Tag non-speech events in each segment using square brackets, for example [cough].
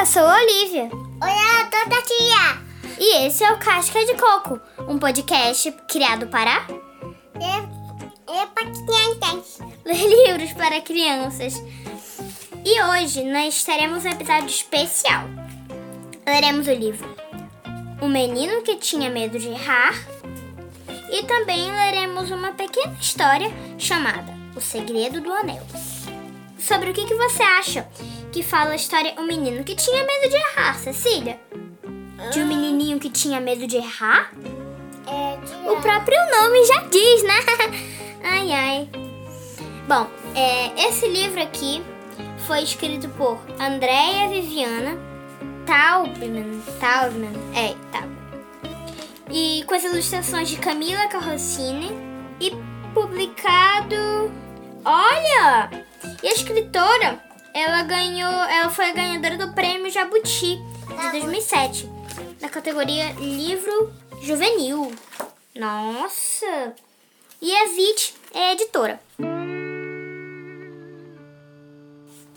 Olá, eu sou a Olivia. Olá, eu sou a tia. E esse é o Casca de Coco, um podcast criado para É, é para crianças. [laughs] ler livros para crianças. E hoje nós teremos um episódio especial. Leremos o livro O Menino que Tinha Medo de Errar e também leremos uma pequena história chamada O Segredo do Anel. Sobre o que, que você acha que fala a história O Menino que Tinha Medo de Errar, Cecília? De um menininho que tinha medo de errar? É, de... O próprio nome já diz, né? [laughs] ai, ai. Bom, é, esse livro aqui foi escrito por Andrea Viviana Taubman. Taubman, é, Taubman. E com as ilustrações de Camila Carrocini e publicado... Olha! E a escritora, ela ganhou, ela foi a ganhadora do prêmio Jabuti de 2007, na categoria Livro Juvenil. Nossa! E a Zit é editora.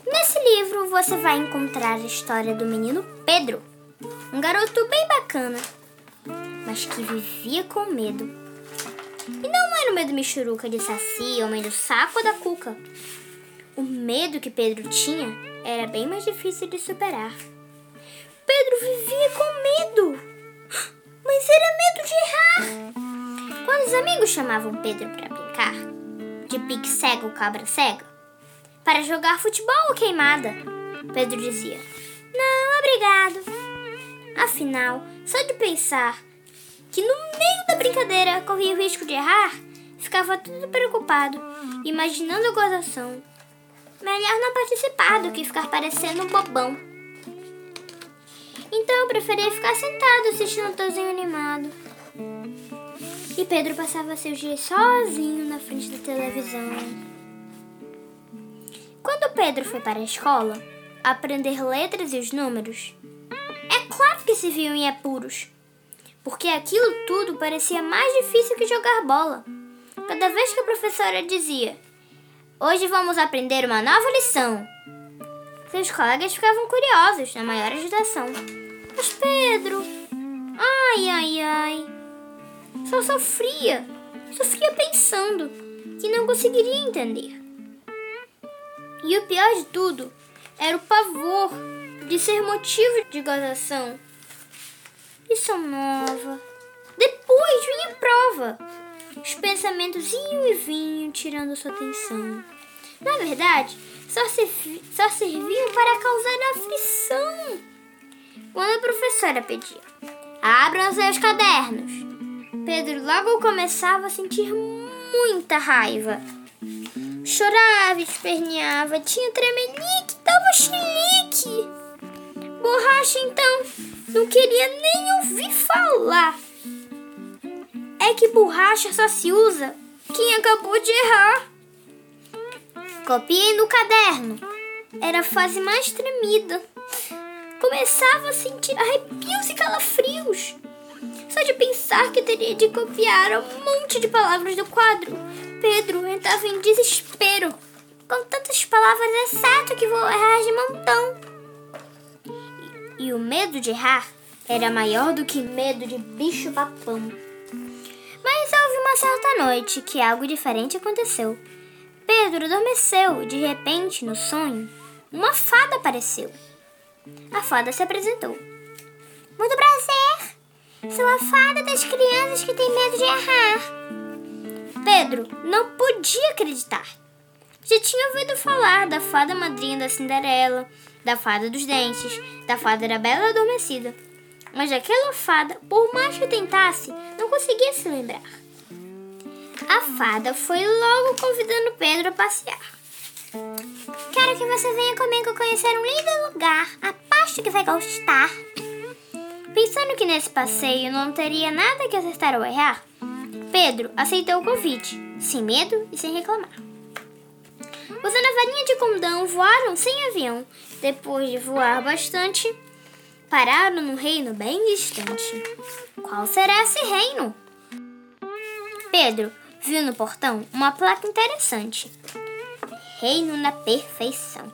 Nesse livro você vai encontrar a história do menino Pedro, um garoto bem bacana, mas que vivia com medo. E não era o medo michuruca de saci ou medo saco ou da cuca. O medo que Pedro tinha era bem mais difícil de superar. Pedro vivia com medo, mas era medo de errar. Quando os amigos chamavam Pedro para brincar, de pique cego cabra cega, para jogar futebol ou queimada, Pedro dizia: Não, obrigado. Afinal, só de pensar que no meio da brincadeira corria o risco de errar, ficava tudo preocupado, imaginando a gozação. Melhor não participar do que ficar parecendo um bobão. Então eu preferia ficar sentado assistindo o desenho animado. E Pedro passava seus dias sozinho na frente da televisão. Quando Pedro foi para a escola aprender letras e os números, é claro que se viu em apuros, porque aquilo tudo parecia mais difícil que jogar bola. Cada vez que a professora dizia: Hoje vamos aprender uma nova lição. Seus colegas ficavam curiosos, na maior agitação. Mas Pedro, ai, ai, ai, só sofria, sofria pensando que não conseguiria entender. E o pior de tudo era o pavor de ser motivo de gozação. Lição nova. Depois vinha prova. Os pensamentos iam e vinham, tirando sua atenção. Na verdade, só, servi só serviam para causar aflição. Quando a professora pedia, abram seus cadernos, Pedro logo começava a sentir muita raiva. Chorava, esperneava, tinha tremelique, dava chilique. Borracha, então, não queria nem ouvir falar. É que borracha só se usa quem acabou de errar. Copiei no caderno. Era a fase mais tremida. Começava a sentir arrepios e calafrios. Só de pensar que teria de copiar um monte de palavras do quadro, Pedro entrava em desespero. Com tantas palavras é certo que vou errar de montão. E, e o medo de errar era maior do que medo de bicho-papão. Mas houve uma certa noite que algo diferente aconteceu. Pedro adormeceu de repente, no sonho, uma fada apareceu. A fada se apresentou. Muito prazer! Sou a fada das crianças que têm medo de errar. Pedro não podia acreditar. Já tinha ouvido falar da fada madrinha da Cinderela, da fada dos dentes, da fada da Bela Adormecida. Mas daquela fada, por mais que tentasse, não conseguia se lembrar. A fada foi logo convidando Pedro a passear. Quero que você venha comigo conhecer um lindo lugar. Aposto que vai gostar. Pensando que nesse passeio não teria nada que acertar ou errar, Pedro aceitou o convite, sem medo e sem reclamar. Usando a varinha de condão, voaram sem avião. Depois de voar bastante, pararam num reino bem distante. Qual será esse reino? Pedro viu no portão uma placa interessante. Reino na perfeição.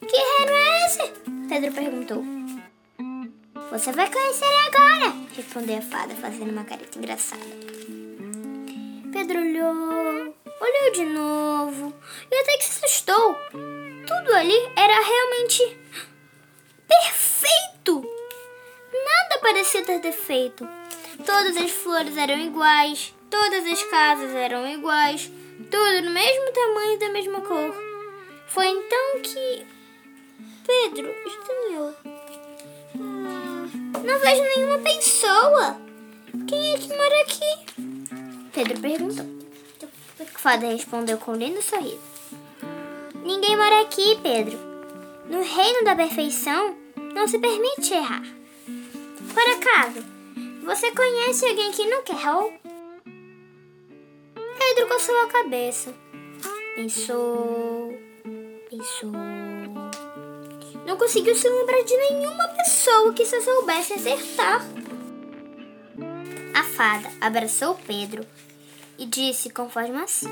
Que reino é esse? Pedro perguntou. Você vai conhecer agora, respondeu a fada, fazendo uma careta engraçada. Pedro olhou, olhou de novo e até que se assustou. Tudo ali era realmente perfeito. Nada parecia ter defeito. Todas as flores eram iguais, todas as casas eram iguais, tudo no mesmo tamanho e da mesma cor. Foi então que Pedro estranhou. Hum, não vejo nenhuma pessoa. Quem é que mora aqui? Pedro perguntou. A fada respondeu com um lindo sorriso. Ninguém mora aqui, Pedro. No reino da perfeição, não se permite errar. Por acaso, você conhece alguém que nunca errou? Pedro coçou a cabeça. Pensou, pensou. Não conseguiu se lembrar de nenhuma pessoa que só soubesse acertar. A fada abraçou Pedro e disse com voz macia: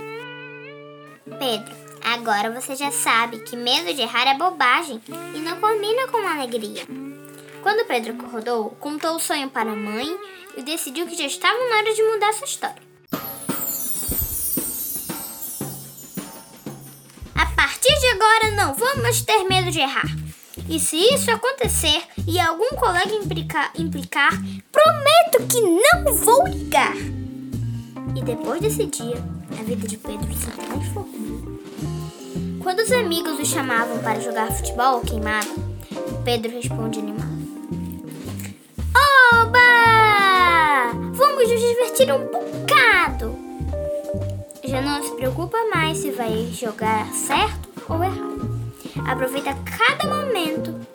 Pedro, agora você já sabe que medo de errar é bobagem e não combina com alegria. Quando Pedro acordou, contou o sonho para a mãe e decidiu que já estava na hora de mudar sua história. Não vamos ter medo de errar. E se isso acontecer e algum colega implicar, implicar, prometo que não vou ligar. E depois desse dia, a vida de Pedro se transformou. Quando os amigos o chamavam para jogar futebol queimado, Pedro responde animado: Oba! Vamos nos divertir um bocado! Já não se preocupa mais se vai jogar certo ou errado. Aproveita cada momento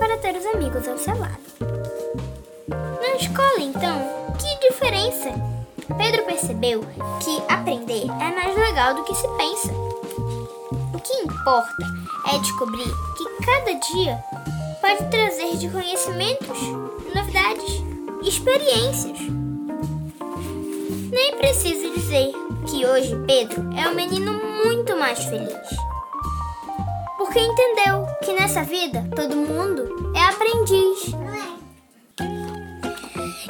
para ter os amigos ao seu lado. Na escola, então, que diferença? Pedro percebeu que aprender é mais legal do que se pensa. O que importa é descobrir que cada dia pode trazer de conhecimentos, novidades, experiências. Nem preciso dizer que hoje Pedro é um menino muito mais feliz. Porque entendeu que nessa vida todo mundo é aprendiz.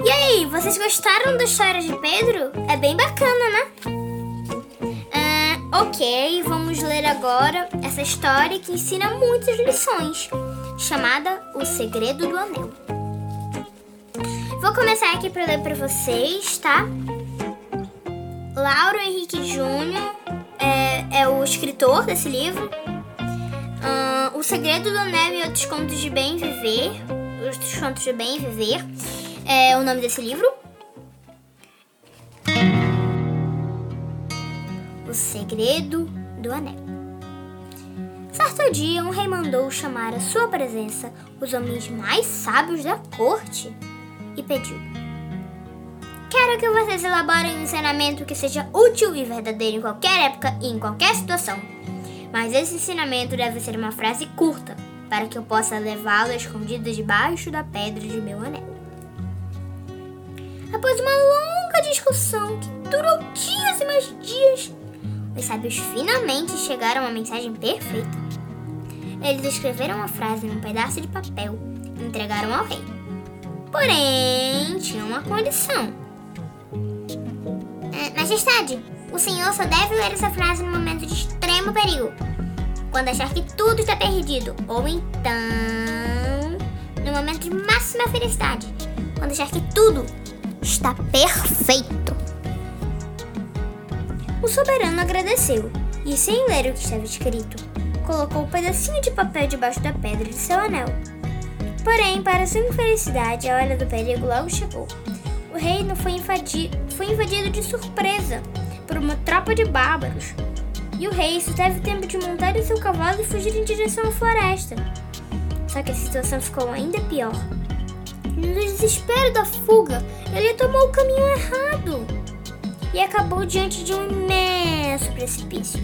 E aí, vocês gostaram da história de Pedro? É bem bacana, né? Ah, ok, vamos ler agora essa história que ensina muitas lições, chamada O Segredo do Anel. Vou começar aqui para ler para vocês, tá? Lauro Henrique Júnior é, é o escritor desse livro. Uh, o Segredo do Anel e Outros Contos de Bem Viver. Outros Contos de Bem Viver é o nome desse livro. O Segredo do Anel. Certo dia, um rei mandou chamar à sua presença os homens mais sábios da corte e pediu: Quero que vocês elaborem um ensinamento que seja útil e verdadeiro em qualquer época e em qualquer situação. Mas esse ensinamento deve ser uma frase curta, para que eu possa levá-lo escondido debaixo da pedra de meu anel. Após uma longa discussão que durou dias e mais dias, os sábios finalmente chegaram uma mensagem perfeita. Eles escreveram a frase num pedaço de papel e entregaram ao rei. Porém, tinha uma condição. É, majestade, o senhor só deve ler essa frase no momento de extremo perigo. Quando achar que tudo está perdido. Ou então, no momento de máxima felicidade. Quando achar que tudo está perfeito. O soberano agradeceu e, sem ler o que estava escrito, colocou um pedacinho de papel debaixo da pedra de seu anel. Porém, para sua infelicidade, a hora do perigo logo chegou. O reino foi, invadi foi invadido de surpresa por uma tropa de bárbaros. E o rei só teve tempo de montar em seu cavalo e fugir em direção à floresta. Só que a situação ficou ainda pior. No desespero da fuga, ele tomou o caminho errado e acabou diante de um imenso precipício.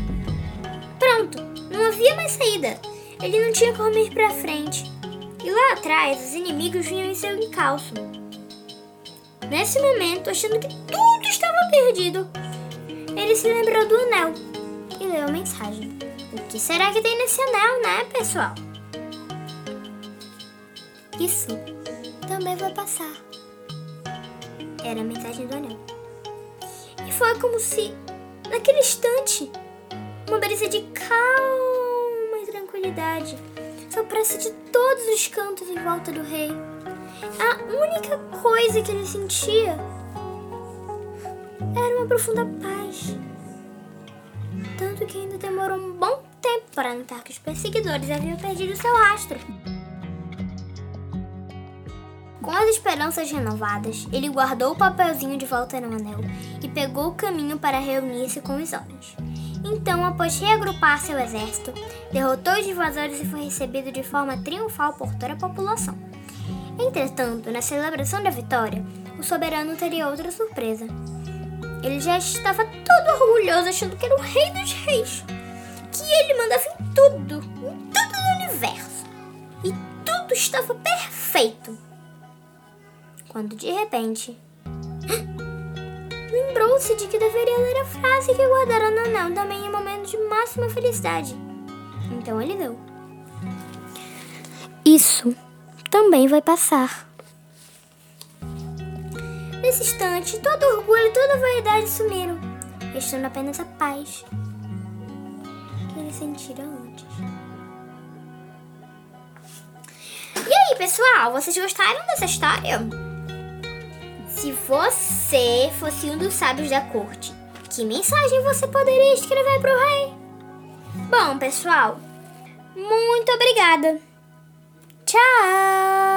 Pronto, não havia mais saída. Ele não tinha como ir para frente. E lá atrás, os inimigos vinham em seu encalço. Nesse momento, achando que tudo estava perdido, ele se lembrou do anel leu a mensagem. O que será que tem nesse anel, né, pessoal? Isso também vai passar. Era a mensagem do anel. E foi como se, naquele instante, uma brisa de calma e tranquilidade soprasse de todos os cantos em volta do rei. A única coisa que ele sentia era uma profunda paz. Que ainda demorou um bom tempo para notar que os perseguidores haviam perdido seu rastro. Com as esperanças renovadas, ele guardou o papelzinho de volta no anel e pegou o caminho para reunir-se com os homens. Então, após reagrupar seu exército, derrotou os invasores e foi recebido de forma triunfal por toda a população. Entretanto, na celebração da vitória, o soberano teria outra surpresa. Ele já estava todo orgulhoso, achando que era o rei dos reis, que ele mandava em tudo, em tudo no universo, e tudo estava perfeito quando de repente [gasps] lembrou-se de que deveria ler a frase que guardara no anel também em momentos de máxima felicidade. Então ele leu. Isso também vai passar. Nesse instante, todo orgulho toda vaidade sumiram, restando apenas a paz que ele sentira antes. E aí, pessoal, vocês gostaram dessa história? Se você fosse um dos sábios da corte, que mensagem você poderia escrever para o rei? Bom, pessoal, muito obrigada. Tchau!